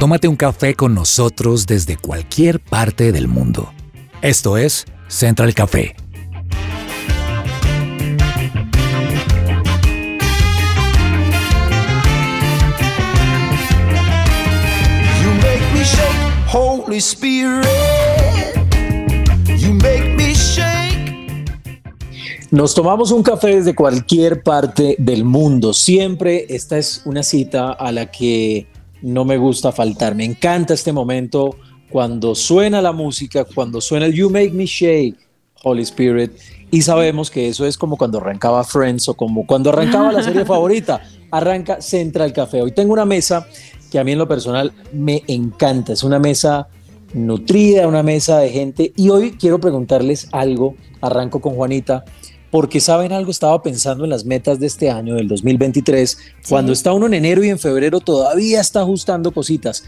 Tómate un café con nosotros desde cualquier parte del mundo. Esto es Central Café. You make me shake, Holy Spirit. You make me shake. Nos tomamos un café desde cualquier parte del mundo. Siempre esta es una cita a la que no me gusta faltar. Me encanta este momento cuando suena la música, cuando suena el You Make Me Shake, Holy Spirit, y sabemos que eso es como cuando arrancaba Friends o como cuando arrancaba la serie favorita, arranca Central Café. Hoy tengo una mesa que a mí en lo personal me encanta, es una mesa nutrida, una mesa de gente, y hoy quiero preguntarles algo, arranco con Juanita, porque saben algo, estaba pensando en las metas de este año, del 2023, cuando está uno en enero y en febrero todavía está ajustando cositas.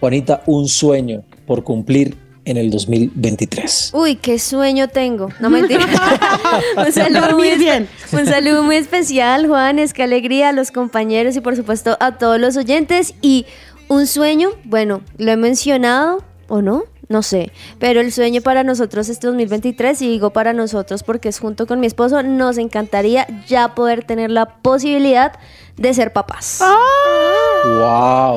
Juanita, un sueño por cumplir en el 2023. Uy, qué sueño tengo. No mentira. un, saludo muy Dormir bien. espe- un saludo muy especial, Juan. Es que alegría a los compañeros y por supuesto a todos los oyentes. Y un sueño, bueno, lo he mencionado o no, no sé. Pero el sueño para nosotros este 2023, y digo para nosotros porque es junto con mi esposo, nos encantaría ya poder tener la posibilidad de ser papás. Wow,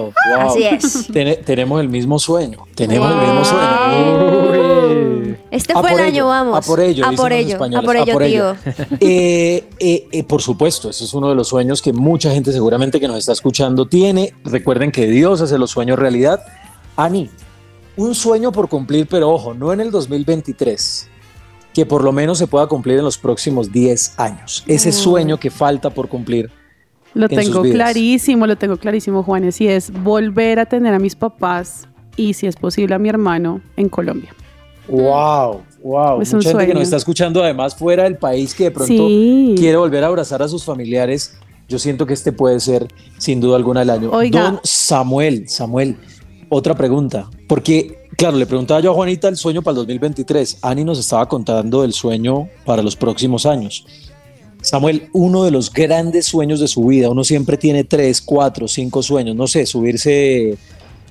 wow. Así es. Tene- tenemos el mismo sueño. Tenemos el mismo sueño. Este A fue el por año, ello, vamos. A por ello, a por ello, a por ello, tío. Eh, eh, eh, por supuesto, eso es uno de los sueños que mucha gente seguramente que nos está escuchando tiene. Recuerden que Dios hace los sueños realidad. Ani, un sueño por cumplir, pero ojo, no en el 2023, que por lo menos se pueda cumplir en los próximos 10 años. Ese sueño que falta por cumplir. Lo en sus tengo vidas. clarísimo, lo tengo clarísimo, Juanes, y es volver a tener a mis papás y, si es posible, a mi hermano en Colombia. Wow, wow. Es un Mucha gente que sueño. nos está escuchando además fuera del país que de pronto Sí. quiere volver a abrazar a sus familiares. Yo siento que este puede ser sin duda alguna el año. Oiga. Don Samuel, Samuel, otra pregunta. Porque, claro, le preguntaba yo a Juanita el sueño para el 2023. Ani nos estaba contando del sueño para los próximos años. Samuel, uno de los grandes sueños de su vida, uno siempre tiene tres, cuatro, cinco sueños, no sé, subirse,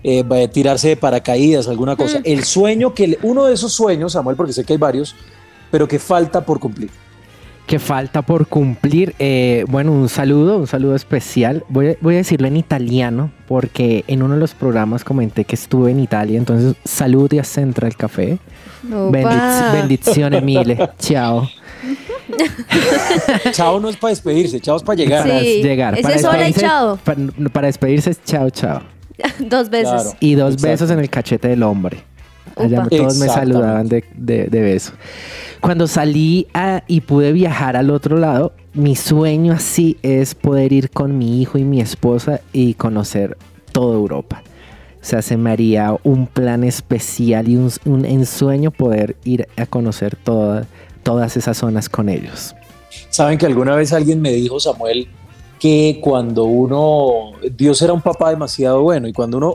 eh, tirarse de paracaídas, alguna cosa. El sueño que, le- uno de esos sueños, Samuel, porque sé que hay varios, pero que falta por cumplir. Que falta por cumplir. Eh, bueno, un saludo, un saludo especial. Voy a, voy a decirlo en italiano porque en uno de los programas comenté que estuve en Italia. Entonces, saludi a Central Café. Bendiz- bendizione mille. Ciao. Chao no es para despedirse, chao es para llegar. Sí. Para llegar. ese para es hola y despedirse- chao. Para, para despedirse es chao, chao. Dos veces. Claro. Y dos Exacto. besos en el cachete del hombre. Allá todos me saludaban de, de- de beso. Cuando salí a- y pude viajar al otro lado, mi sueño así es poder ir con mi hijo y mi esposa y conocer toda Europa. O sea, se me haría un plan especial y un, un ensueño poder ir a conocer toda- todas esas zonas con ellos. Saben que alguna vez alguien me dijo, Samuel, que cuando uno, Dios era un papá demasiado bueno y cuando uno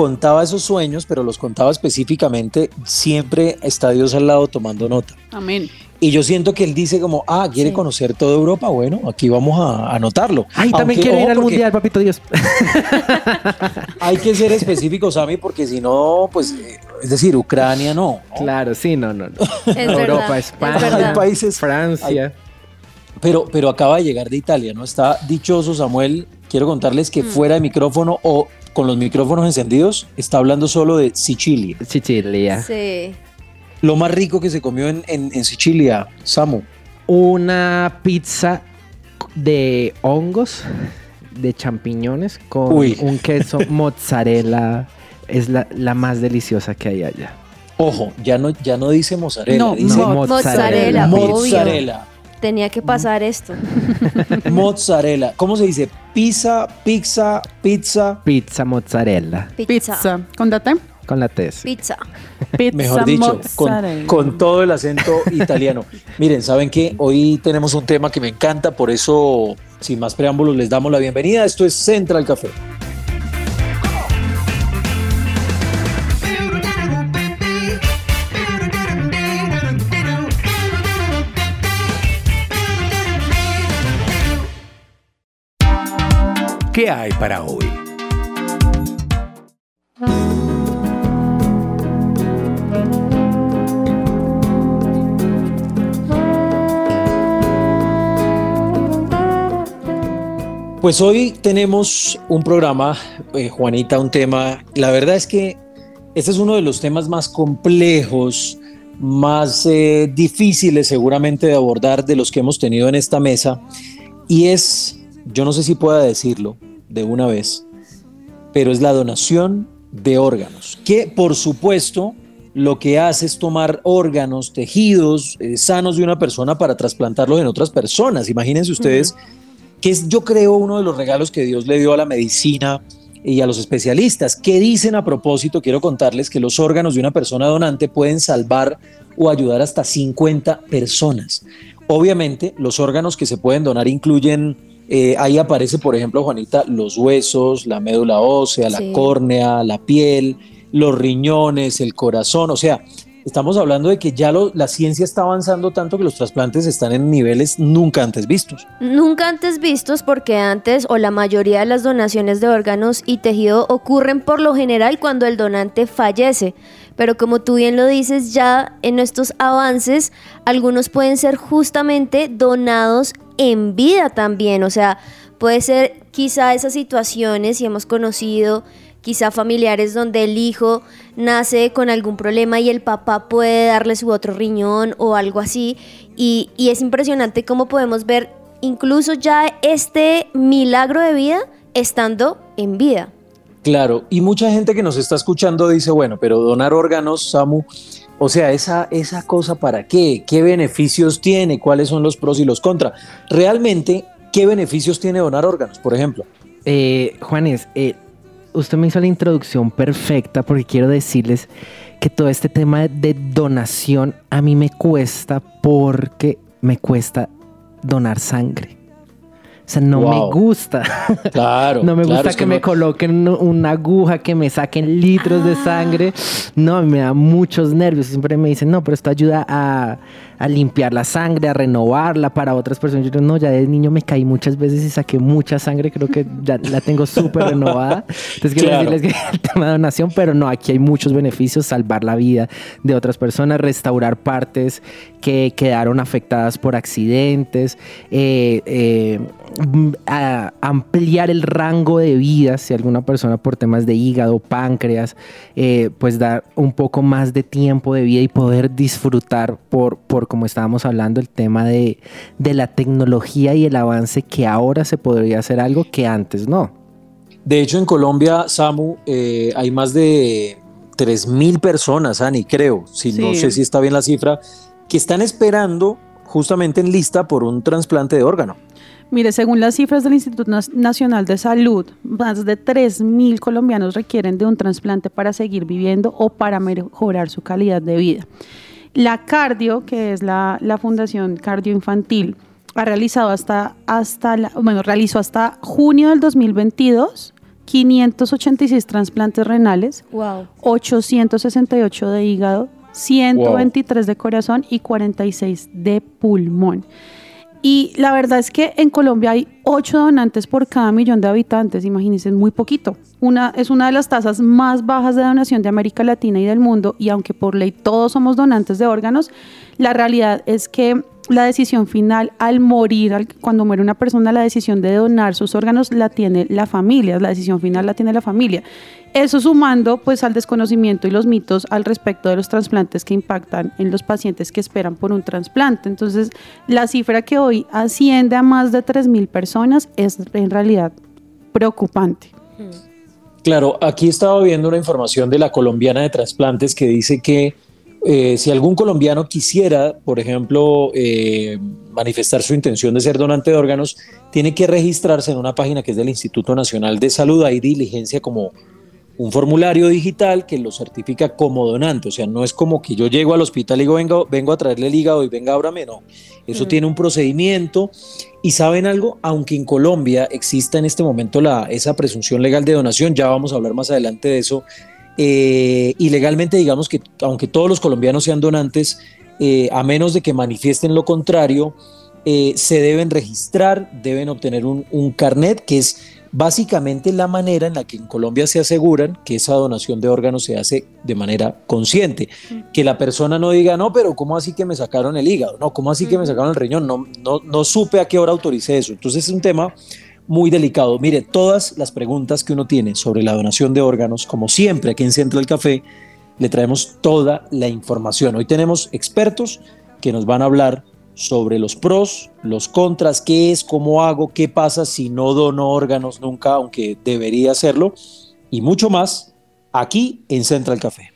contaba esos sueños, pero los contaba específicamente, siempre está Dios al lado tomando nota. Amén. Y yo siento que él dice como, ah, quiere Sí. conocer toda Europa, bueno, aquí vamos a anotarlo. Ay, también Aunque, quiero ir al mundial, papito Dios. Hay que ser específicos, Sammy, porque si no, pues, eh, es decir, Ucrania no. ¿no? Claro, sí, no, no. no. Es Europa, verdad, España. es. Hay países, Francia. Pero, pero acaba de llegar de Italia, ¿no? Está dichoso Samuel. Quiero contarles Mm. que fuera de micrófono o con los micrófonos encendidos, está hablando solo de Sicilia. Sicilia. Sí. Lo más rico que se comió en, en- en Sicilia, Samu. una pizza de hongos, de champiñones, con Uy. un queso mozzarella. Es la, la más deliciosa que hay allá. Ojo, ya no, ya no dice mozzarella, No, dice No, Mo- mozzarella, mozzarella. mozzarella. Tenía que pasar esto. mozzarella. ¿Cómo se dice? Pizza, pizza, pizza. Pizza mozzarella. Pizza. Pizza. ¿Con date? Con la tes. Pizza. Pizza Mejor dicho, con, mozzarella. con todo el acento italiano. Miren, ¿saben qué? Hoy tenemos un tema que me encanta, por eso, sin más preámbulos, les damos la bienvenida. Esto es Central Café. ¿Qué hay para hoy? Pues hoy tenemos un programa, eh, Juanita, un tema, la verdad es que este es uno de los temas más complejos, más eh, difíciles seguramente de abordar de los que hemos tenido en esta mesa, y es yo no sé si pueda decirlo de una vez, pero es la donación de órganos, que por supuesto lo que hace es tomar órganos, tejidos eh, sanos de una persona para trasplantarlos en otras personas. Imagínense ustedes que es yo creo uno de los regalos que Dios le dio a la medicina y a los especialistas. ¿Qué dicen a propósito? Quiero contarles que los órganos de una persona donante pueden salvar o ayudar hasta 50 personas. Obviamente, los órganos que se pueden donar incluyen, eh, ahí aparece, por ejemplo, Juanita, los huesos, la médula ósea, la córnea, la piel, los riñones, el corazón, o sea, Estamos hablando de que ya la ciencia está avanzando tanto que los trasplantes están en niveles nunca antes vistos. Nunca antes vistos porque antes o la mayoría de las donaciones de órganos y tejido ocurren por lo general cuando el donante fallece. Pero como tú bien lo dices, ya en estos avances algunos pueden ser justamente donados en vida también. O sea, puede ser quizá esas situaciones y hemos conocido quizá familiares donde el hijo nace con algún problema y el papá puede darle su otro riñón o algo así. Y, es impresionante cómo podemos ver incluso ya este milagro de vida estando en vida. Claro, y mucha gente que nos está escuchando dice, bueno, pero donar órganos, Samu, o sea, esa, esa cosa para qué, qué beneficios tiene, cuáles son los pros y los contras. Realmente, ¿qué beneficios tiene donar órganos, por ejemplo? Eh, Juanes, eh, usted me hizo la introducción perfecta porque quiero decirles que todo este tema de donación a mí me cuesta porque me cuesta donar sangre. O sea, no me gusta. Claro. no me gusta que, me coloquen una aguja, que me saquen litros de sangre. No, me da muchos nervios. Siempre me dicen, no, pero esto ayuda a, a limpiar la sangre, a renovarla para otras personas. Yo no, ya de niño me caí muchas veces y saqué mucha sangre, creo que ya la tengo súper renovada. Entonces quiero decirles que el tema de donación, pero no, aquí hay muchos beneficios, salvar la vida de otras personas, restaurar partes que quedaron afectadas por accidentes, eh, eh, ampliar el rango de vida si alguna persona por temas de hígado, páncreas, eh, pues dar un poco más de tiempo de vida y poder disfrutar por, por como estábamos hablando, el tema de, la tecnología y el avance que ahora se podría hacer algo que antes no. De hecho, en Colombia, Samu, eh, hay más de 3.000 personas, Ani, creo, si no sé si está bien la cifra, que están esperando justamente en lista por un trasplante de órgano. Mire, según las cifras del Instituto Nacional de Salud, más de 3.000 colombianos requieren de un trasplante para seguir viviendo o para mejorar su calidad de vida. La Cardio, que es la, Fundación Cardio Infantil, ha realizado hasta, hasta bueno, realizó hasta junio del 2022 586 trasplantes renales, 868 de hígado, 123 de corazón y 46 de pulmón. Y la verdad es que en Colombia hay 8 donantes por cada millón de habitantes, imagínense, muy poquito. Una, es una de las tasas más bajas de donación de América Latina y del mundo, y aunque por ley todos somos donantes de órganos, la realidad es que la decisión final al morir, cuando muere una persona, la decisión de donar sus órganos la tiene la familia, la decisión final la tiene la familia. Eso sumando pues al desconocimiento y los mitos al respecto de los trasplantes que impactan en los pacientes que esperan por un trasplante. Entonces, la cifra que hoy asciende a más de 3.000 personas es en realidad preocupante. Claro, aquí estaba viendo una información de la colombiana de trasplantes que dice que eh, si algún colombiano quisiera, por ejemplo, eh, manifestar su intención de ser donante de órganos, tiene que registrarse en una página que es del Instituto Nacional de Salud. Hay diligencia como un formulario digital que lo certifica como donante. O sea, no es como que yo llego al hospital y digo, vengo, vengo a traerle el hígado y venga, ábrame. No, eso tiene un procedimiento. Y saben algo, aunque en Colombia exista en este momento la, esa presunción legal de donación, ya vamos a hablar más adelante de eso. Eh, y legalmente, digamos que aunque todos los colombianos sean donantes, eh, a menos de que manifiesten lo contrario, eh, se deben registrar, deben obtener un, un carnet que es básicamente la manera en la que en Colombia se aseguran que esa donación de órganos se hace de manera consciente. Que la persona no diga, no, pero ¿cómo así que me sacaron el hígado? No, ¿cómo así que me sacaron el riñón? No, no, no supe a qué hora autoricé eso. Entonces es un tema muy delicado. Mire, todas las preguntas que uno tiene sobre la donación de órganos, como siempre aquí en Central Café, le traemos toda la información. Hoy tenemos expertos que nos van a hablar sobre los pros, los contras, qué es, cómo hago, qué pasa si no dono órganos nunca, aunque debería hacerlo, y mucho más aquí en Central Café.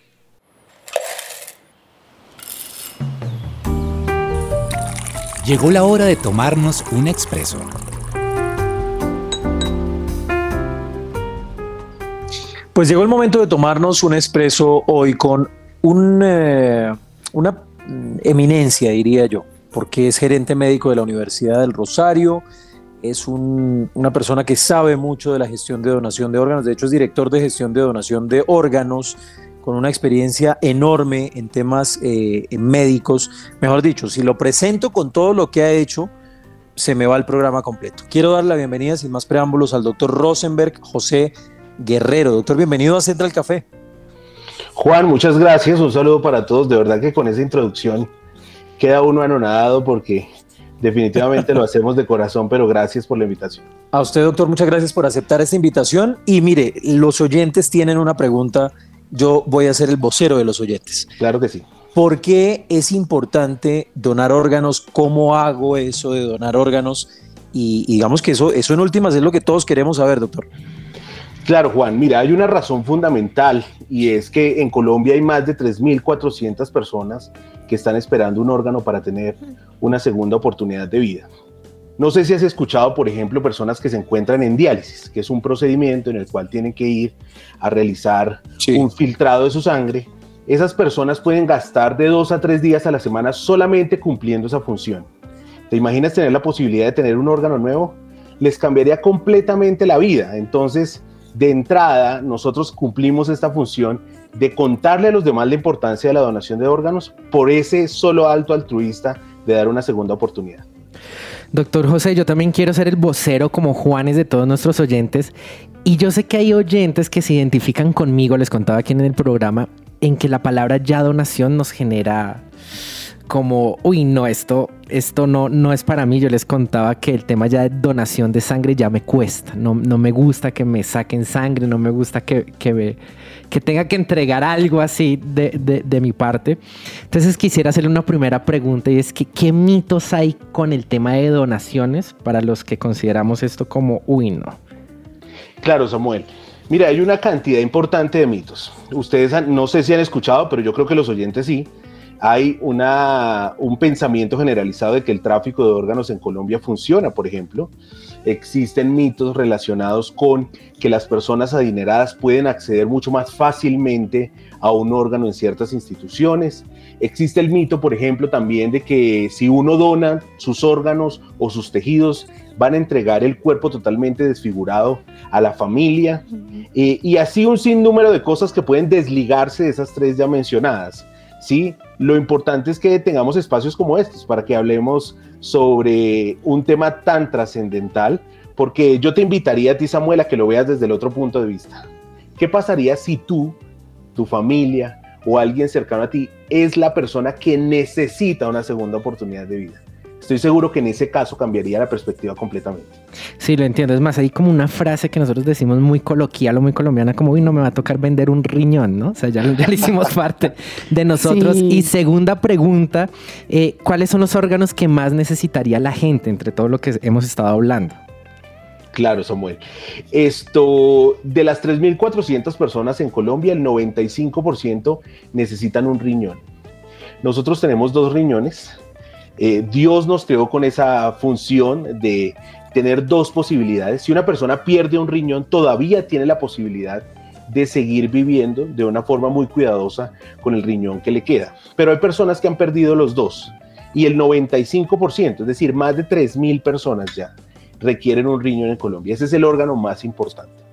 Llegó la hora de tomarnos un expreso. Pues llegó el momento de tomarnos un expreso hoy con eh, una eminencia, diría yo, porque es gerente médico de la Universidad del Rosario, es una persona que sabe mucho de la gestión de donación de órganos, de hecho es director de gestión de donación de órganos, con una experiencia enorme en temas eh, médicos. Mejor dicho, si lo presento con todo lo que ha hecho, se me va el programa completo. Quiero dar la bienvenida sin más preámbulos al doctor Rosenberg José Guerrero. Doctor, bienvenido a Central Café. Juan, muchas gracias. Un saludo para todos. De verdad que con esa introducción queda uno anonadado porque definitivamente lo hacemos de corazón, pero gracias por la invitación. A usted, doctor, muchas gracias por aceptar esta invitación. Y mire, los oyentes tienen una pregunta. Yo voy a ser el vocero de los oyentes. Claro que sí. ¿Por qué es importante donar órganos? ¿Cómo hago eso de donar órganos? Y, y digamos que eso, eso en últimas es lo que todos queremos saber, doctor. Claro, Juan, mira, hay una razón fundamental y es que en Colombia hay más de 3.400 personas que están esperando un órgano para tener una segunda oportunidad de vida. No sé si has escuchado, por ejemplo, personas que se encuentran en diálisis, que es un procedimiento en el cual tienen que ir a realizar sí. un filtrado de su sangre. Esas personas pueden gastar de dos a tres días a la semana solamente cumpliendo esa función. ¿Te imaginas tener la posibilidad de tener un órgano nuevo? Les cambiaría completamente la vida. Entonces, de entrada, nosotros cumplimos esta función de contarle a los demás la importancia de la donación de órganos por ese solo alto altruista de dar una segunda oportunidad. Doctor José, yo también quiero ser el vocero como Juanes de todos nuestros oyentes. Y yo sé que hay oyentes que se identifican conmigo, les contaba aquí en el programa, en que la palabra ya donación nos genera como, uy, no, esto, esto no, no es para mí. Yo les contaba que el tema ya de donación de sangre ya me cuesta. No, no me gusta que me saquen sangre, no me gusta que, que, me, que tenga que entregar algo así de, de, de, mi parte. Entonces quisiera hacerle una primera pregunta y es que, ¿qué mitos hay con el tema de donaciones para los que consideramos esto como, uy, no? Claro, Samuel. Mira, hay una cantidad importante de mitos. Ustedes han, no sé si han escuchado, pero yo creo que los oyentes sí hay una, un pensamiento generalizado de que el tráfico de órganos en Colombia funciona, por ejemplo. Existen mitos relacionados con que las personas adineradas pueden acceder mucho más fácilmente a un órgano en ciertas instituciones. Existe el mito, por ejemplo, también de que si uno dona sus órganos o sus tejidos, van a entregar el cuerpo totalmente desfigurado a la familia. Eh, y así un sinnúmero de cosas que pueden desligarse de esas tres ya mencionadas. ¿Sí? Lo importante es que tengamos espacios como estos para que hablemos sobre un tema tan trascendental, porque yo te invitaría a ti, Samuel, a que lo veas desde el otro punto de vista. ¿Qué pasaría si tú, tu familia o alguien cercano a ti es la persona que necesita una segunda oportunidad de vida? Estoy seguro que en ese caso cambiaría la perspectiva completamente. Sí, lo entiendo. Es más, hay como una frase que nosotros decimos muy coloquial o muy colombiana, como, uy, no me va a tocar vender un riñón, ¿no? O sea, ya, ya le hicimos parte de nosotros. Sí. Y segunda pregunta, eh, ¿cuáles son los órganos que más necesitaría la gente entre todo lo que hemos estado hablando? Claro, Samuel. Esto, de las 3.400 personas en Colombia, el 95% necesitan un riñón. Nosotros tenemos dos riñones, eh, Dios nos creó con esa función de tener dos posibilidades. Si una persona pierde un riñón, todavía tiene la posibilidad de seguir viviendo de una forma muy cuidadosa con el riñón que le queda. Pero hay personas que han perdido los dos y el 95%, es decir, más de 3.000 personas ya requieren un riñón en Colombia. Ese es el órgano más importante.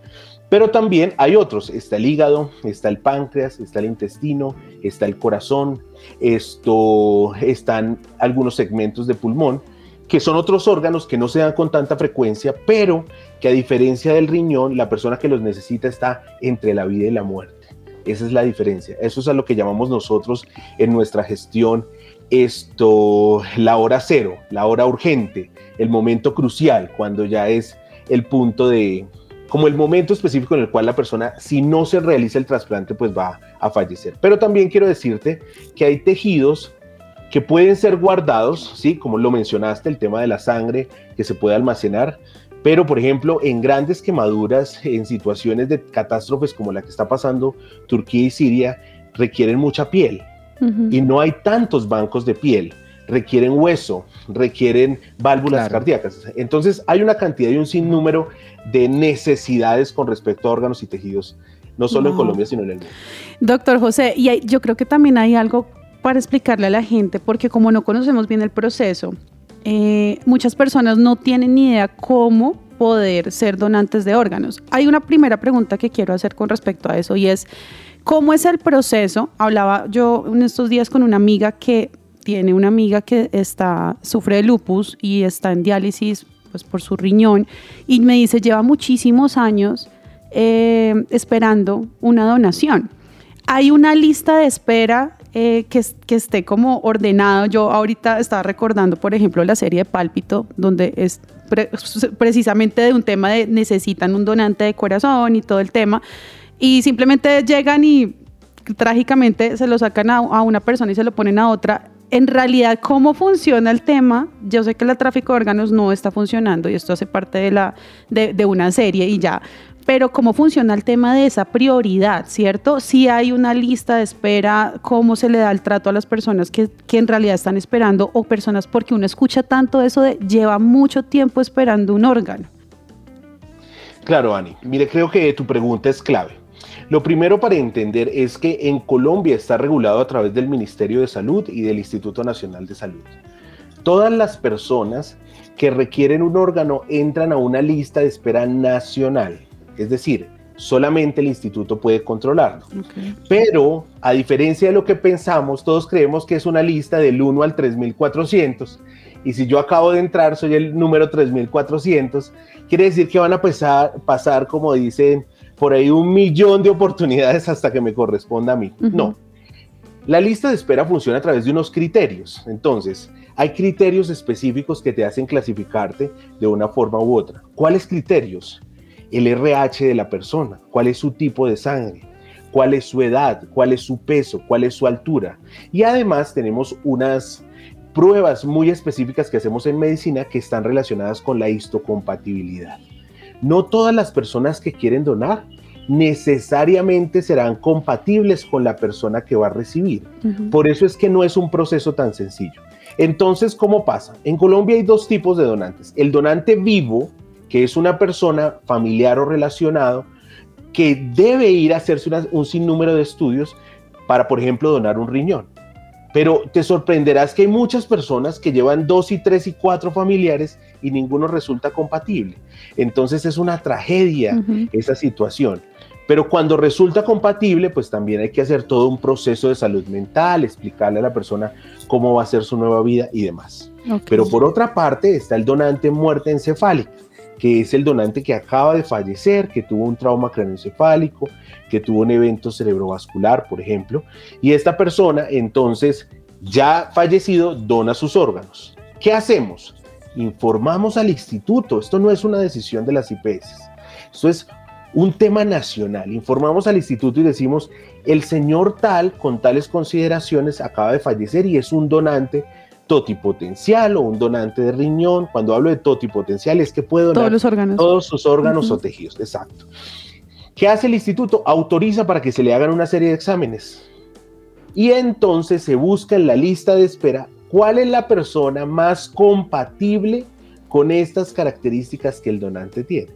Pero también hay otros, está el hígado, está el páncreas, está el intestino, está el corazón, esto, están algunos segmentos de pulmón, que son otros órganos que no se dan con tanta frecuencia, pero que a diferencia del riñón, la persona que los necesita está entre la vida y la muerte. Esa es la diferencia. Eso es a lo que llamamos nosotros en nuestra gestión esto, la hora cero, la hora urgente, el momento crucial, cuando ya es el punto de, como el momento específico en el cual la persona, si no se realiza el trasplante, pues va a fallecer. Pero también quiero decirte que hay tejidos que pueden ser guardados, ¿sí? Como lo mencionaste, el tema de la sangre que se puede almacenar, pero por ejemplo, en grandes quemaduras, en situaciones de catástrofes como la que está pasando Turquía y Siria, requieren mucha piel y no hay tantos bancos de piel requieren hueso, requieren válvulas cardíacas. Entonces hay una cantidad y un sinnúmero de necesidades con respecto a órganos y tejidos, no solo en Colombia, sino en el mundo. Doctor José, y yo creo que también hay algo para explicarle a la gente, porque como no conocemos bien el proceso, eh, muchas personas no tienen ni idea cómo poder ser donantes de órganos. Hay una primera pregunta que quiero hacer con respecto a eso y es, ¿cómo es el proceso? Hablaba yo en estos días con una amiga que tiene una amiga que está, sufre de lupus y está en diálisis pues, por su riñón y me dice, lleva muchísimos años eh, esperando una donación. Hay una lista de espera eh, que, que, esté como ordenado. Yo ahorita estaba recordando, por ejemplo, la serie de Pálpito, donde es precisamente de un tema de necesitan un donante de corazón y todo el tema. Y simplemente llegan y trágicamente se lo sacan a, una persona y se lo ponen a otra en realidad cómo funciona el tema, yo sé que el tráfico de órganos no está funcionando y esto hace parte de, la, de, una serie y ya, pero cómo funciona el tema de esa prioridad, ¿cierto? Si hay una lista de espera, cómo se le da el trato a las personas que, que en realidad están esperando o personas, porque uno escucha tanto eso de lleva mucho tiempo esperando un órgano. Claro, Ani. Mire, creo que tu pregunta es clave. Lo primero para entender es que en Colombia está regulado a través del Ministerio de Salud y del Instituto Nacional de Salud. Todas las personas que requieren un órgano entran a una lista de espera nacional, es decir, solamente el instituto puede controlarlo. Pero, a diferencia de lo que pensamos, todos creemos que es una lista del 1 al 3400. Y si yo acabo de entrar, soy el número 3400, quiere decir que van a pasar, pasar como dicen por ahí un millón de oportunidades hasta que me corresponda a mí. No. La lista de espera funciona a través de unos criterios. Entonces, hay criterios específicos que te hacen clasificarte de una forma u otra. ¿Cuáles criterios? El RH de la persona, cuál es su tipo de sangre, cuál es su edad, cuál es su peso, cuál es su altura. Y además tenemos unas pruebas muy específicas que hacemos en medicina que están relacionadas con la histocompatibilidad no todas las personas que quieren donar necesariamente serán compatibles con la persona que va a recibir. Por eso es que no es un proceso tan sencillo. Entonces, ¿cómo pasa? En Colombia hay dos tipos de donantes. El donante vivo, que es una persona familiar o relacionado, que debe ir a hacerse un sinnúmero de estudios para, por ejemplo, donar un riñón. Pero te sorprenderás que hay muchas personas que llevan dos y tres y cuatro familiares y ninguno resulta compatible. Entonces es una tragedia esa situación. Pero cuando resulta compatible, pues también hay que hacer todo un proceso de salud mental, explicarle a la persona cómo va a ser su nueva vida y demás. Pero por otra parte está el donante muerte encefálica, que es el donante que acaba de fallecer, que tuvo un trauma craneoencefálico, que tuvo un evento cerebrovascular, por ejemplo, y esta persona entonces ya fallecido dona sus órganos. ¿Qué hacemos? Informamos al instituto, esto no es una decisión de las IPS, esto es un tema nacional. Informamos al instituto y decimos, el señor tal, con tales consideraciones, acaba de fallecer y es un donante totipotencial o un donante de riñón. Cuando hablo de totipotencial es que puede donar todos, los órganos. todos sus órganos o tejidos. Exacto. ¿Qué hace el instituto? Autoriza para que se le hagan una serie de exámenes. Y entonces se busca en la lista de espera cuál es la persona más compatible con estas características que el donante tiene.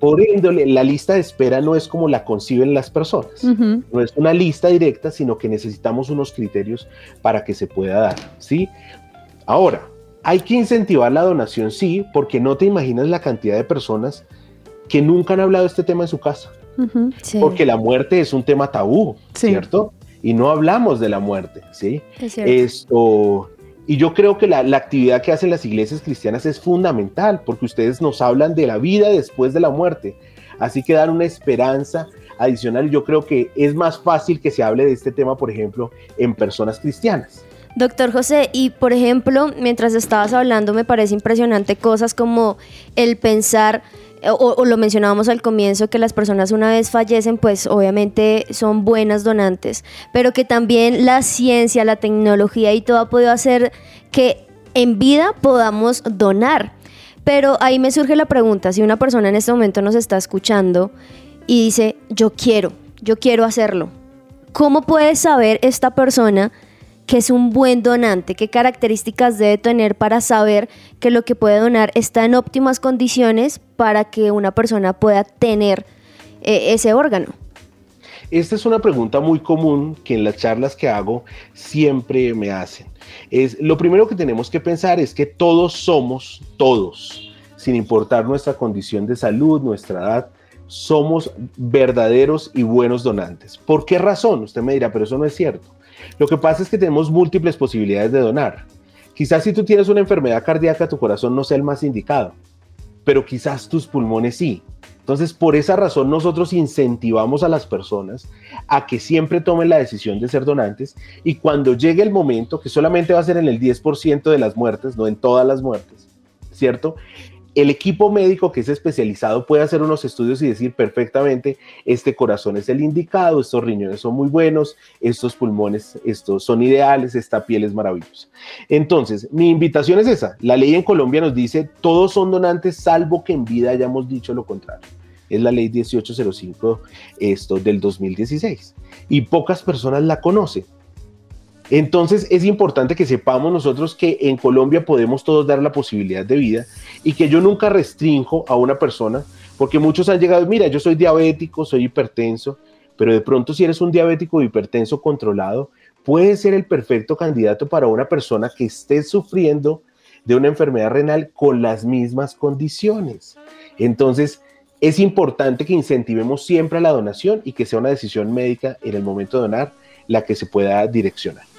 Por índole, la lista de espera no es como la conciben las personas. No es una lista directa, sino que necesitamos unos criterios para que se pueda dar. ¿sí? Ahora, hay que incentivar la donación, sí, porque no te imaginas la cantidad de personas que nunca han hablado de este tema en su casa. Porque la muerte es un tema tabú, ¿cierto? Y no hablamos de la muerte, ¿sí? Esto, y yo creo que la, actividad que hacen las iglesias cristianas es fundamental, porque ustedes nos hablan de la vida después de la muerte. Así que dan una esperanza adicional. Yo creo que es más fácil que se hable de este tema, por ejemplo, en personas cristianas. Doctor José, y por ejemplo, mientras estabas hablando, me parece impresionante cosas como el pensar o, o lo mencionábamos al comienzo, que las personas una vez fallecen, pues obviamente son buenas donantes, pero que también la ciencia, la tecnología y todo ha podido hacer que en vida podamos donar. Pero ahí me surge la pregunta, si una persona en este momento nos está escuchando y dice, yo quiero, yo quiero hacerlo, ¿cómo puede saber esta persona que es un buen donante? ¿Qué características debe tener para saber que lo que puede donar está en óptimas condiciones para que una persona pueda tener eh, ese órgano? Esta es una pregunta muy común que en las charlas que hago siempre me hacen. Es, lo primero que tenemos que pensar es que todos somos, todos, sin importar nuestra condición de salud, nuestra edad, somos verdaderos y buenos donantes. ¿Por qué razón? Usted me dirá, pero eso no es cierto. Lo que pasa es que tenemos múltiples posibilidades de donar. Quizás si tú tienes una enfermedad cardíaca, tu corazón no sea el más indicado, pero quizás tus pulmones sí. Entonces, por esa razón, nosotros incentivamos a las personas a que siempre tomen la decisión de ser donantes y cuando llegue el momento, que solamente va a ser en el 10% de las muertes, no en todas las muertes, ¿cierto? El equipo médico que es especializado puede hacer unos estudios y decir perfectamente, este corazón es el indicado, estos riñones son muy buenos, estos pulmones estos son ideales, esta piel es maravillosa. Entonces, mi invitación es esa. La ley en Colombia nos dice, todos son donantes salvo que en vida hayamos dicho lo contrario. Es la ley 1805 esto, del 2016. Y pocas personas la conocen. Entonces es importante que sepamos nosotros que en Colombia podemos todos dar la posibilidad de vida y que yo nunca restringo a una persona, porque muchos han llegado, mira, yo soy diabético, soy hipertenso, pero de pronto si eres un diabético hipertenso controlado, puede ser el perfecto candidato para una persona que esté sufriendo de una enfermedad renal con las mismas condiciones. Entonces, es importante que incentivemos siempre la donación y que sea una decisión médica en el momento de donar la que se pueda direccionar.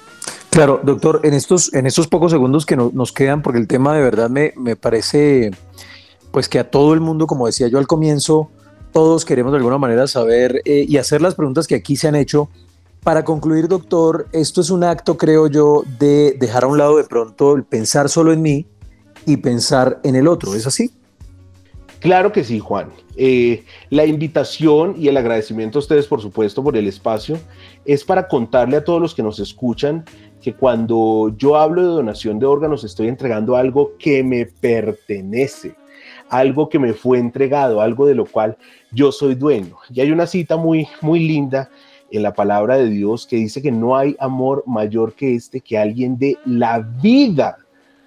Claro, doctor, en estos, en estos pocos segundos que nos quedan, porque el tema de verdad me, parece, pues que a todo el mundo, como decía yo al comienzo, todos queremos de alguna manera saber eh, y hacer las preguntas que aquí se han hecho. Para concluir, doctor, esto es un acto, creo yo, de dejar a un lado de pronto el pensar solo en mí y pensar en el otro. ¿Es así? Claro que sí, Juan. Eh, la invitación y el agradecimiento a ustedes, por supuesto, por el espacio, es para contarle a todos los que nos escuchan que cuando yo hablo de donación de órganos estoy entregando algo que me pertenece, algo que me fue entregado, algo de lo cual yo soy dueño. Y hay una cita muy, muy linda en la palabra de Dios que dice que no hay amor mayor que este que alguien de la vida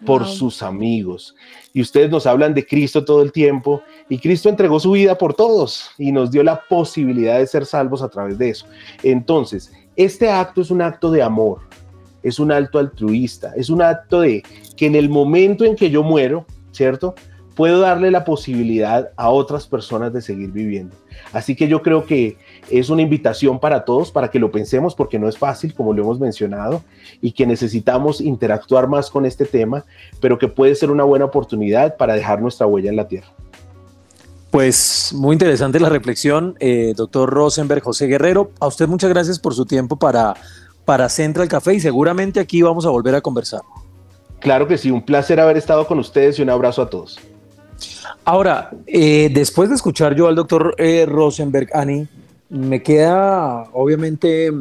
por sus amigos. Y ustedes nos hablan de Cristo todo el tiempo y Cristo entregó su vida por todos y nos dio la posibilidad de ser salvos a través de eso. Entonces, este acto es un acto de amor, es un acto altruista, es un acto de que en el momento en que yo muero, ¿cierto? Puedo darle la posibilidad a otras personas de seguir viviendo. Así que yo creo que es una invitación para todos, para que lo pensemos, porque no es fácil, como lo hemos mencionado, y que necesitamos interactuar más con este tema, pero que puede ser una buena oportunidad para dejar nuestra huella en la tierra. Pues muy interesante la reflexión, eh, doctor Rosenberg, José Guerrero. A usted muchas gracias por su tiempo para para Central Café y seguramente aquí vamos a volver a conversar. Claro que sí, un placer haber estado con ustedes y un abrazo a todos. Ahora, eh, después de escuchar yo al doctor eh, Rosenberg, Ani, me queda obviamente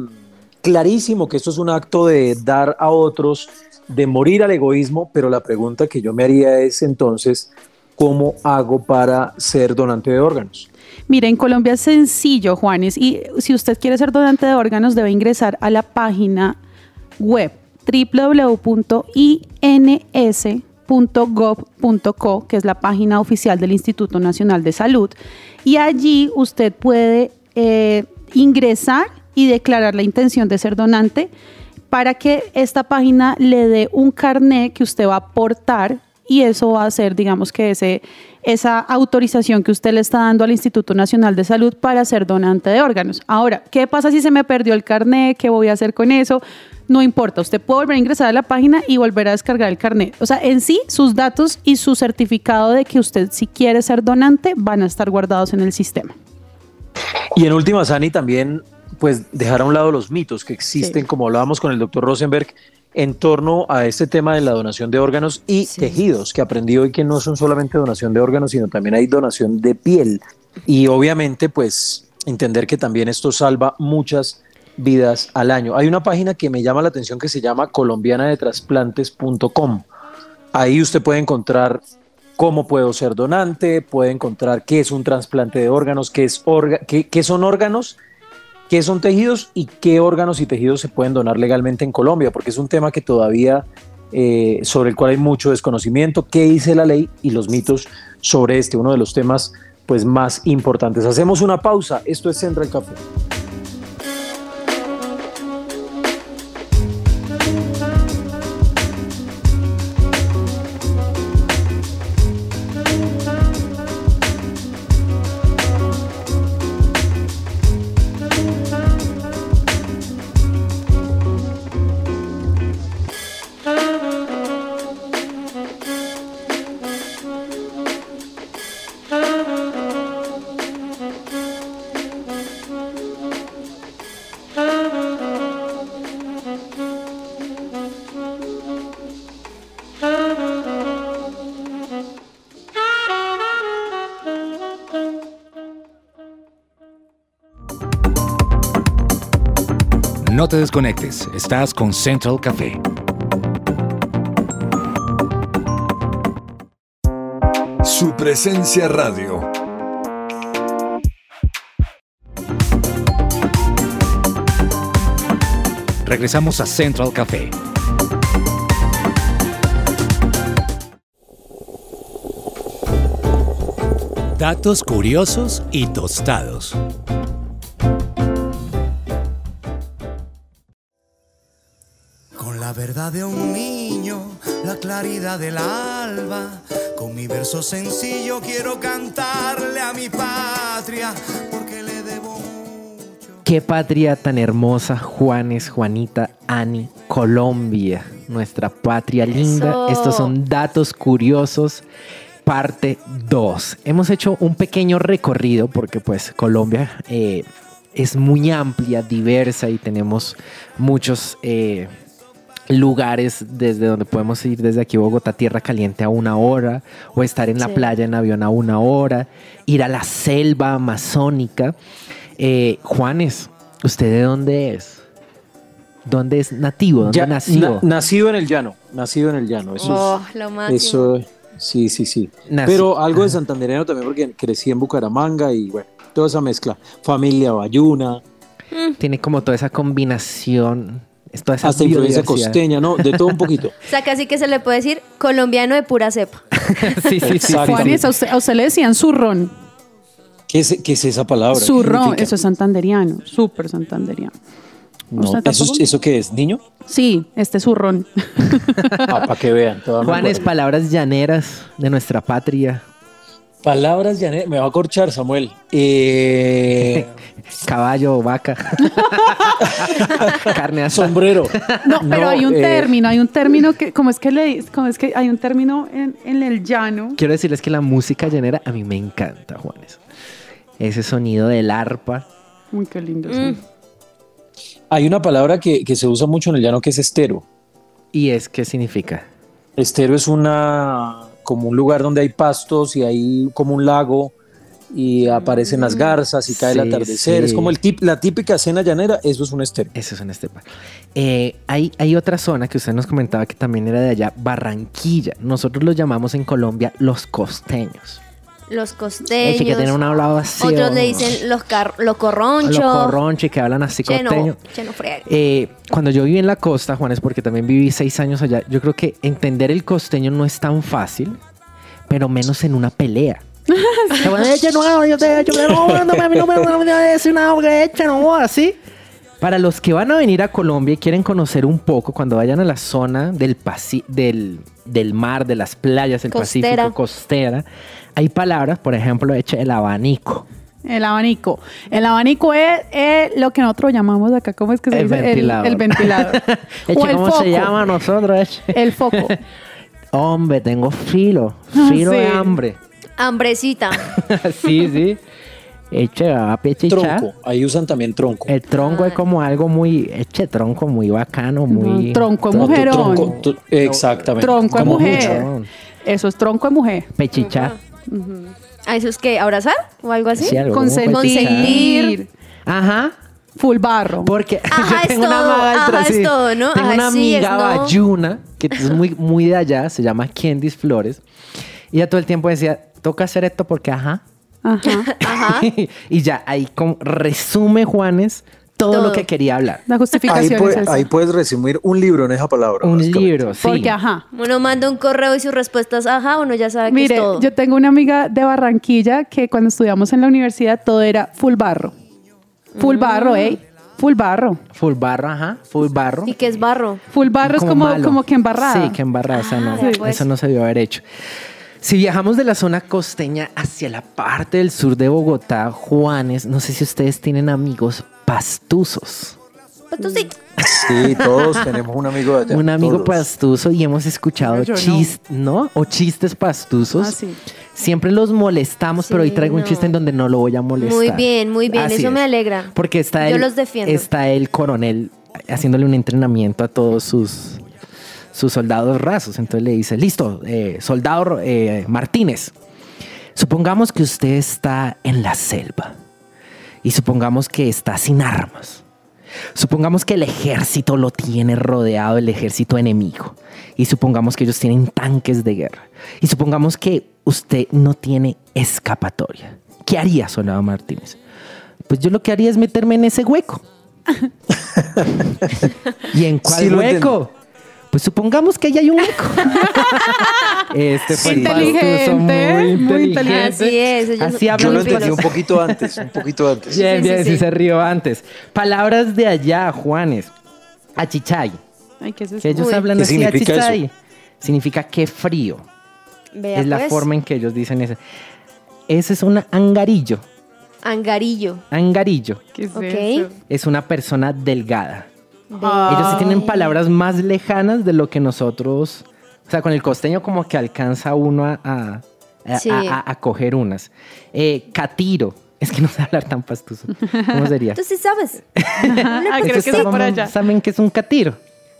clarísimo que esto es un acto de dar a otros, de morir al egoísmo, pero la pregunta que yo me haría es entonces, ¿cómo hago para ser donante de órganos? Mira, en Colombia es sencillo, Juanes, y si usted quiere ser donante de órganos debe ingresar a la página web www.ins.gov.co, que es la página oficial del Instituto Nacional de Salud, y allí usted puede eh, ingresar y declarar la intención de ser donante para que esta página le dé un carnet que usted va a aportar y eso va a ser, digamos que ese, esa autorización que usted le está dando al Instituto Nacional de Salud para ser donante de órganos. Ahora, ¿qué pasa si se me perdió el carnet? ¿Qué voy a hacer con eso? No importa, usted puede volver a ingresar a la página y volver a descargar el carnet. O sea, en sí, sus datos y su certificado de que usted si quiere ser donante van a estar guardados en el sistema. Y en última, Sani, también pues dejar a un lado los mitos que existen, como hablábamos con el doctor Rosenberg, en torno a este tema de la donación de órganos y Sí. tejidos, que aprendí hoy que no son solamente donación de órganos, sino también hay donación de piel. Y obviamente, pues, entender que también esto salva muchas vidas al año. Hay una página que me llama la atención que se llama colombianadetrasplantes.com. Ahí usted puede encontrar cómo puedo ser donante, puede encontrar qué es un trasplante de órganos, qué, es orga- qué, qué son órganos, qué son tejidos y qué órganos y tejidos se pueden donar legalmente en Colombia, porque es un tema que todavía eh, sobre el cual hay mucho desconocimiento, qué dice la ley y los mitos sobre este, uno de los temas pues más importantes. Hacemos una pausa, esto es Central Café. No te desconectes, estás con Central Café. Su presencia radio. Regresamos a Central Café. Datos curiosos y tostados. De un niño, la claridad del alba, con mi verso sencillo quiero cantarle a mi patria, porque le debo mucho. Qué patria tan hermosa, Juanes, Juanita, Ani, Colombia, nuestra patria linda. Eso. Estos son datos curiosos, parte 2. Hemos hecho un pequeño recorrido porque pues Colombia eh, es muy amplia, diversa y tenemos muchos eh, lugares desde donde podemos ir desde aquí Bogotá, Tierra Caliente a una hora, o estar en la Sí. playa en avión a una hora, ir a la selva amazónica. Eh, Juanes, ¿usted de dónde es? ¿Dónde es nativo? ¿Dónde Ya, nació? na- nacido en el llano, nacido en el llano. Eso Oh, es, lo máximo. eso, sí, sí, sí. Nací- Pero algo de santandereano también porque crecí en Bucaramanga y bueno, toda esa mezcla. Familia Bayuna, Tiene como toda esa combinación, es toda esa hasta influencia costeña, ¿no? De todo un poquito. O sea, casi que se le puede decir colombiano de pura cepa. sí, sí, sí. Juanes, a usted, a usted le decían zurrón. ¿Qué es, qué es esa palabra? ¿Qué Zurrón, eso es santanderiano, súper santanderiano. No, ¿Usted ¿eso, qué es? ¿Niño? Sí, este zurrón. Ah, para que vean. Juanes, palabras llaneras de nuestra patria. Palabras, Janet, me va a corchar, Samuel. Eh, Caballo, vaca. Carne asada. sombrero. No, pero hay un eh, término, hay un término que, como es que le, como es que hay un término en, en el llano. Quiero decirles que la música llanera a mí me encanta, Juanes. Ese sonido del arpa. Uy, qué lindo. Mm. Hay una palabra que, que se usa mucho en el llano que es estero. ¿Y es qué significa? Estero es una como un lugar donde hay pastos y hay como un lago y aparecen las garzas y cae el atardecer. sí. Es como el tip, la típica cena llanera, eso es un estero. Eso es una estepa. Eh, hay, hay otra zona que usted nos comentaba que también era de allá, Barranquilla. Nosotros los llamamos en Colombia los costeños. Los costeños. que tienen un hablado así. Otros le dicen los, car los corronchos. Los corronches que hablan así Che, no, costeño. che, no friegue. Eh, cuando yo viví en la costa, Juanes, porque también viví seis años allá, yo creo que entender el costeño no es tan fácil, pero menos en una pelea. Así. Para los que van a venir a Colombia y quieren conocer un poco, cuando vayan a la zona del, del, del mar, de las playas, Costera. Pacífico, costera, hay palabras, por ejemplo, eche el abanico. El abanico. El abanico es, es lo que nosotros llamamos acá, ¿cómo es que se El dice? ventilador. El, el ventilador. Eche, o el ¿cómo foco. se llama a nosotros? Eche? El foco. Hombre, tengo filo, Ah, filo de hambre. Hambrecita. sí, sí. Eche a pechichar. Tronco, ahí usan también tronco. El tronco es como algo muy, eche tronco muy bacano, muy... No, tronco Tronco, mujerón. tronco, exactamente. Tronco de Como mujer. mucho. Eso es tronco de mujer. ¿A eso es que abrazar o algo así? Sí, algo Consentir. Consentir. Ajá. Full barro. Porque Ajá, yo tengo es una todo, amiga ajá, es todo, ¿no? Tengo Ajá, una amiga no. bayuna que es muy, muy de allá, se llama Candice Flores. Y ella todo el tiempo decía, toca hacer esto porque ajá. Ajá. Ajá. y ya ahí como resume Juanes todo, Todo. lo que quería hablar. La Ahí, justificación puede- es esa. ahí puedes resumir un libro en esa palabra. Un libro, sí. Porque ajá. Uno manda un correo y sus respuestas, ajá, uno ya sabe que Mire, es todo. yo tengo una amiga de Barranquilla que cuando estudiamos en la universidad todo era full barro. Full Mm. barro, ¿eh? Full barro. Full barro, ajá. Full barro. ¿Y qué es barro? Full barro es como, malo. como que embarrada. Sí, que embarrada. esa no, Ah, pues. Eso no se debió haber hecho. Si viajamos de la zona costeña hacia la parte del sur de Bogotá, Juanes, no sé si ustedes tienen amigos pastuzos. Tú sí. Todos tenemos un amigo de allá. Un amigo todos. pastuso y hemos escuchado Yo chistes, ¿no? O chistes pastuzos. Ah, sí. Siempre los molestamos, pero hoy traigo un chiste en donde no lo voy a molestar. Muy bien, muy bien. Así Eso me alegra. Porque está Yo el, los defiendo. está el coronel haciéndole un entrenamiento a todos sus, sus soldados rasos. Entonces le dice, listo, eh, soldado eh, Martínez, supongamos que usted está en la selva y supongamos que está sin armas. Supongamos que el ejército lo tiene rodeado, el ejército enemigo. Y supongamos que ellos tienen tanques de guerra. Y supongamos que usted no tiene escapatoria. ¿Qué haría, soldado Martínez? Pues yo lo que haría es meterme en ese hueco. ¿Y en cuál Sí hueco? Pues supongamos que ahí hay un hueco. este fue el Inteligente, muy muy inteligente. Así es, ellos- Así Yo lo entendí un poquito antes, un poquito antes. Bien, Sí, bien, sí, sí. se rió antes. Palabras de allá, Juanes. Achichay. Ay, ¿qué es eso? Que ellos Uy. hablan ¿Qué así, significa achichay. Significa que frío. Vea, es la pues, forma en que ellos dicen eso. Ese es un angarillo. Angarillo. Angarillo. ¿Qué es eso? Es una persona delgada. Ah. Ellos sí tienen palabras más lejanas de lo que nosotros. O sea, con el costeño, como que alcanza uno a, a, a- Sí. a- a- a coger unas. Eh, catiro. Es que no sé hablar tan pastuso. ¿Cómo sería? Tú sí sabes. Ah, creo que está por saben- allá. ¿Saben qué es un catiro?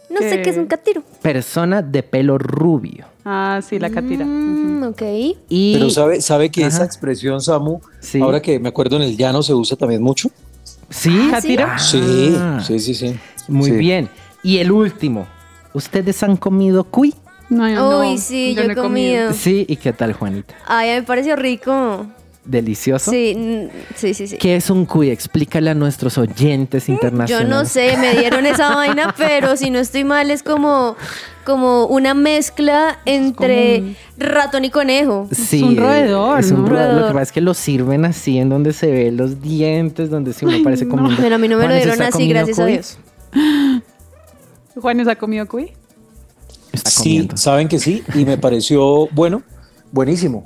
No sé ¿Qué? qué es un catiro. Persona de pelo rubio. Ah, sí, la catira. Mm, ok. Y Pero sabe, sabe que esa Ajá. expresión, Samu, Sí. ahora que me acuerdo en el llano se usa también mucho. ¿Sí? Ah, ¿sí? Ah, Sí, sí, sí, sí. Muy Sí. bien. Y el último. ¿Ustedes han comido cuy? No, yo no. Uy, sí, yo no he comido. Sí. ¿Y qué tal, Juanita? Ay, me pareció rico. ¿Delicioso? Sí, mm, sí, sí, sí. ¿Qué es un cuy? Explícale a nuestros oyentes Yo internacionales. no sé, me dieron esa vaina, pero si no estoy mal es como, como una mezcla entre ratón y conejo. Sí, un roedor, es un ¿no? roedor. Lo que pasa es que lo sirven así en donde se ven los dientes, donde sí me parece como. Pero a mí no me lo dieron ¿está así, gracias a cuy? Dios. ¿Juanes ha comido cuy? Está Sí, comiendo. saben que sí, y me pareció bueno, buenísimo.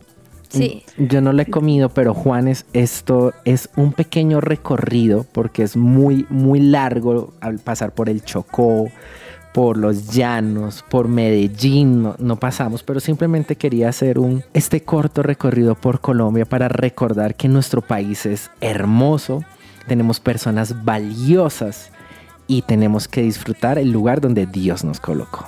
Sí. Yo no lo he comido, pero Juanes, esto es un pequeño recorrido porque es muy, muy largo al pasar por el Chocó, por los llanos, por Medellín. No, no pasamos, pero simplemente quería hacer un este corto recorrido por Colombia para recordar que nuestro país es hermoso, tenemos personas valiosas y tenemos que disfrutar el lugar donde Dios nos colocó.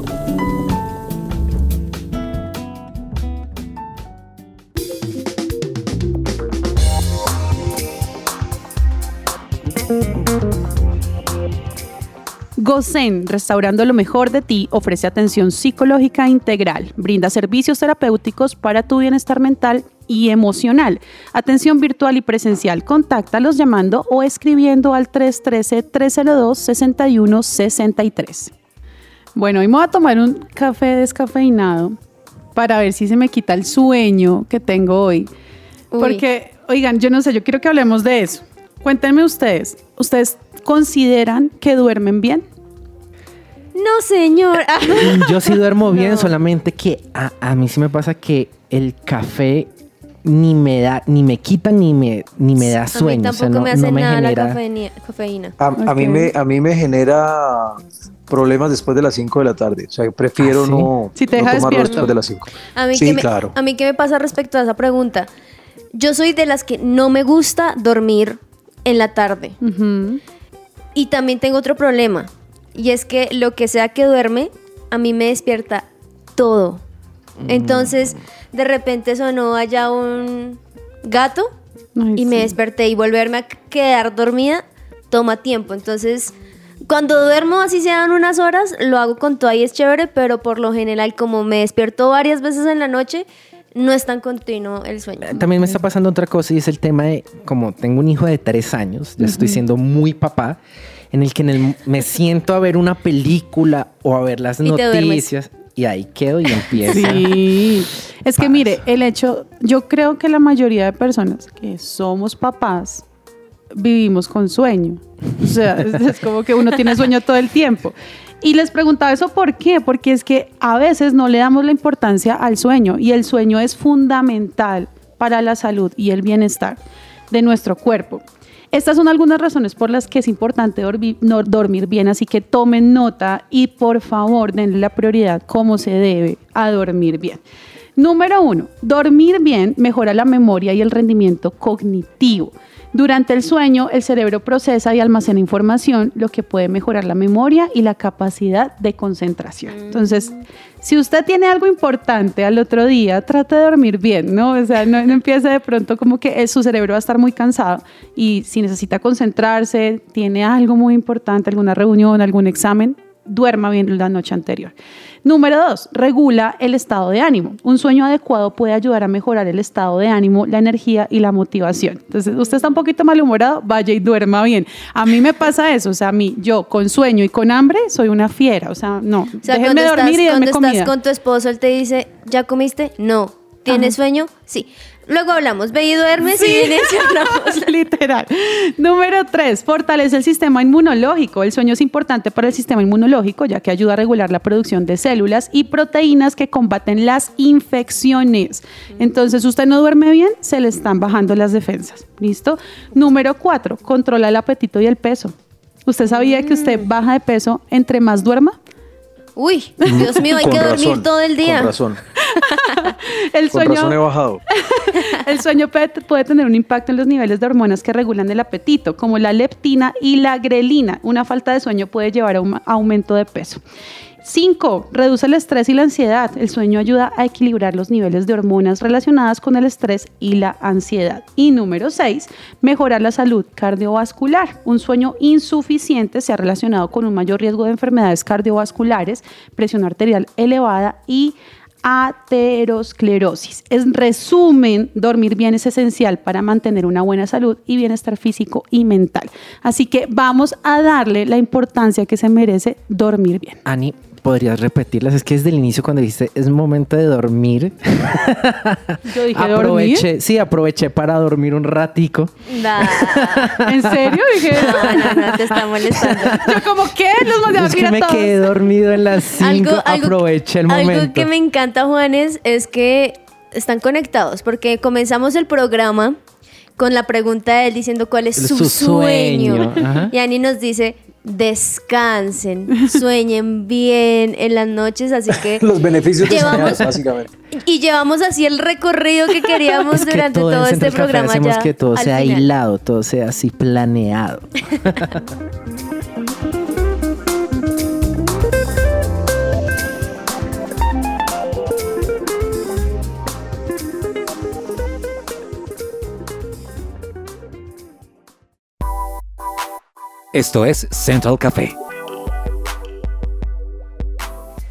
Gozen, restaurando lo mejor de ti, ofrece atención psicológica integral, brinda servicios terapéuticos para tu bienestar mental y emocional, atención virtual y presencial. Contáctalos llamando o escribiendo al 313-302-6163. Bueno, hoy me voy a tomar un café descafeinado para ver si se me quita el sueño que tengo hoy. Uy. Porque, oigan, yo no sé, yo quiero que hablemos de eso. Cuéntenme ustedes, ¿ustedes consideran que duermen bien? No, señor. Yo sí duermo bien, solamente que a, a mí sí me pasa que el café ni me da, ni me quita ni me, ni me da A mí sueño. o sea, tampoco no, me hace no me nada genera. la cafeína. cafeína. A, a mí me, a mí me genera problemas después de las 5 de la tarde. O sea, prefiero ¿Ah, sí? no, Si te no tomarlo despierto. después de las 5. A mí, Sí, ¿qué me, claro. a mí qué me pasa respecto a esa pregunta. Yo soy de las que no me gusta dormir en la tarde. Y también tengo otro problema. Y es que lo que sea que duerme, a mí me despierta todo. Entonces, de repente sonó allá un gato Ay, y me desperté y volverme a quedar dormida toma tiempo. Entonces, cuando duermo así sean unas horas, lo hago con todo y es chévere, pero por lo general como me despierto varias veces en la noche, no es tan continuo el sueño. También me está pasando otra cosa y es el tema de, como tengo un hijo de tres años, ya estoy siendo muy papá, en el que en el- me siento a ver una película o a ver las Y noticias y ahí quedo y empiezo. Sí, es que mire, el hecho, yo creo que la mayoría de personas que somos papás vivimos con sueño. O sea, es como que uno tiene sueño todo el tiempo. Y les preguntaba eso por qué, porque es que a veces no le damos la importancia al sueño y el sueño es fundamental para la salud y el bienestar de nuestro cuerpo. Estas son algunas razones por las que es importante dormir, bien, así que tomen nota y por favor denle la prioridad como se debe a dormir bien. Número uno, dormir bien mejora la memoria y el rendimiento cognitivo. Durante el sueño, el cerebro procesa y almacena información, lo que puede mejorar la memoria y la capacidad de concentración. Entonces, si usted tiene algo importante al otro día, trate de dormir bien, ¿no? O sea, no, no empiece de pronto como que eh, su cerebro va a estar muy cansado y si necesita concentrarse, tiene algo muy importante, alguna reunión, algún examen, duerma bien la noche anterior. Número dos, regula el estado de ánimo. Un sueño adecuado puede ayudar a mejorar el estado de ánimo, la energía y la motivación. Entonces, usted está un poquito malhumorado, vaya y duerma bien. A mí me pasa eso, o sea, a mí, yo con sueño y con hambre soy una fiera, o sea, no, O sea, déjenme cuando dormir estás, y denme cuando comida. estás con tu esposo, él te dice, ¿ya comiste? No. ¿Tienes Ajá. sueño? Sí. Luego hablamos, ve y duermes Sí. y vienes y hablamos. Literal. Número tres, fortalece el sistema inmunológico. El sueño es importante para el sistema inmunológico ya que ayuda a regular la producción de células y proteínas que combaten las infecciones. Entonces, usted no duerme bien, se le están bajando las defensas. ¿Listo? Número cuatro, controla el apetito y el peso. ¿Usted sabía que usted baja de peso entre más duerma? Uy, Dios mío, hay Con que dormir razón, todo el día. Con razón. El Con sueño, razón he bajado. El sueño puede, puede tener un impacto en los niveles de hormonas que regulan el apetito, como la leptina y la grelina. Una falta de sueño puede llevar a un aumento de peso. 5. Reduce el estrés y la ansiedad. El sueño ayuda a equilibrar los niveles de hormonas relacionadas con el estrés y la ansiedad. Y número 6. Mejorar la salud cardiovascular. Un sueño insuficiente se ha relacionado con un mayor riesgo de enfermedades cardiovasculares, presión arterial elevada y aterosclerosis. En resumen, dormir bien es esencial para mantener una buena salud y bienestar físico y mental. Así que vamos a darle la importancia que se merece dormir bien. Ani, ¿podrías repetirlas? Es que desde el inicio cuando dijiste es momento de dormir, Yo dije dormir. aproveché, sí, aproveché para dormir un ratico. ¿En serio? Dije, No, no, no, te está molestando. yo como que los mandé a Es que a me todos. quedé dormido en las 5, aproveché el momento. Algo que me encanta, Juanes, es que están conectados, porque comenzamos el programa con la pregunta de él diciendo cuál es su, Su sueño. sueño. Y Ani nos dice, descansen, sueñen bien en las noches, así que... Los beneficios de Llevamos- soñar, básicamente. Y llevamos así el recorrido que queríamos Es que durante todo, todo, este programa hacemos ya que todo sea final. hilado, todo sea así planeado. Esto es Central Café.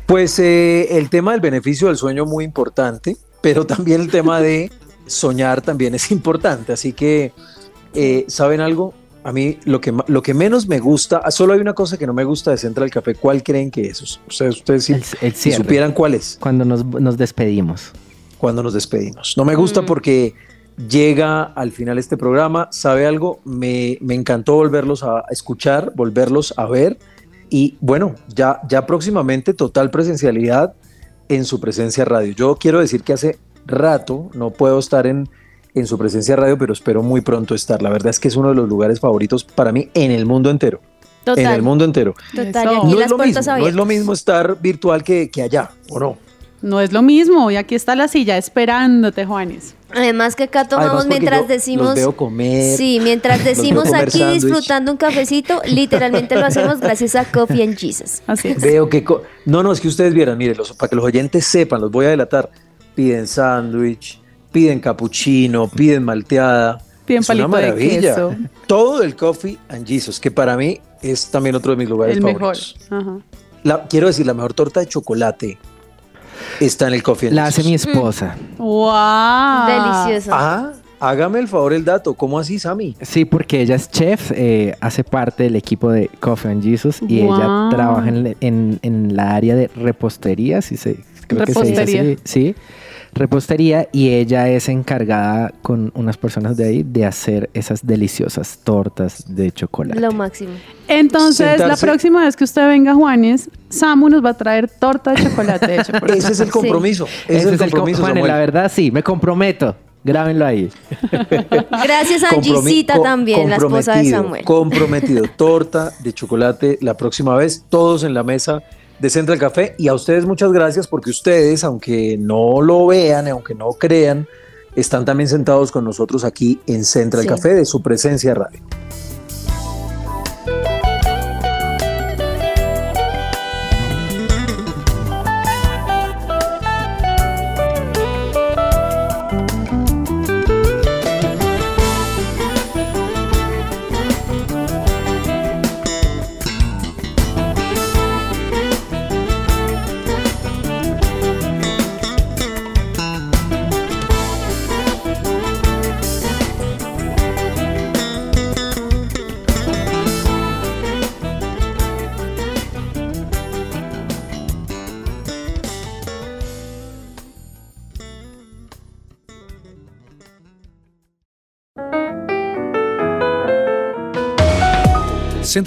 Pues eh, el tema del beneficio del sueño muy importante, pero también el tema de soñar también es importante. Así que, eh, ¿saben algo? A mí lo que, lo que menos me gusta, ah, solo hay una cosa que no me gusta de Central Café. ¿Cuál creen que es? Ustedes, ustedes si, El- el si cierre. supieran cuál es Cuando nos, nos despedimos. cuando nos despedimos. No me gusta porque llega al final este programa. ¿Sabe algo? Me, me encantó volverlos a escuchar, volverlos a ver y bueno, ya, ya próximamente total presencialidad en su presencia radio. Yo quiero decir que hace rato no puedo estar en, en su presencia radio, pero espero muy pronto estar. La verdad es que es uno de los lugares favoritos para mí en el mundo entero. Total. En el mundo entero. Total, No es, lo mismo, no es lo mismo estar virtual que, que allá, ¿o no? No es lo mismo. Y aquí está la silla esperándote, Juanes. Además que acá tomamos Además, mientras decimos... Los veo comer. Sí, mientras decimos aquí disfrutando un cafecito, literalmente lo hacemos gracias a Coffee and Jesus. Así es. Veo que... co- No, no, es que ustedes vieran, miren, los- para que los oyentes sepan, los voy a delatar. Piden sándwich, piden capuchino, piden malteada. Piden es una de maravilla. queso. Todo el Coffee and Jesus, que para mí es también otro de mis lugares El mejor. favoritos. Ajá. La- quiero decir, la mejor torta de chocolate está en el Coffee and La hace mi Jesus. esposa. ¡Wow! Delicioso. Ah, hágame el favor el dato. ¿Cómo así, Sammy? Sí, porque ella es chef, eh, hace parte del equipo de Coffee and Jesus y Wow. ella trabaja en, en- en la área de repostería, si se, creo que se dice Repostería. así, sí, repostería y ella es encargada con unas personas de ahí de hacer esas deliciosas tortas de chocolate. Lo máximo. Entonces, la próxima vez que usted venga, Juanes, Samu nos va a traer torta de chocolate por Ese es el compromiso. Ese Ese es el compromiso, Juanes, la verdad sí, me comprometo. Grábenlo ahí. Gracias a co- también, la esposa de Samuel. Comprometido. Torta de chocolate la próxima vez, todos en la mesa de Central Café. Y a ustedes muchas gracias porque ustedes, aunque no lo vean, aunque no crean, están también sentados con nosotros aquí en Central Sí. Café de su presencia radio.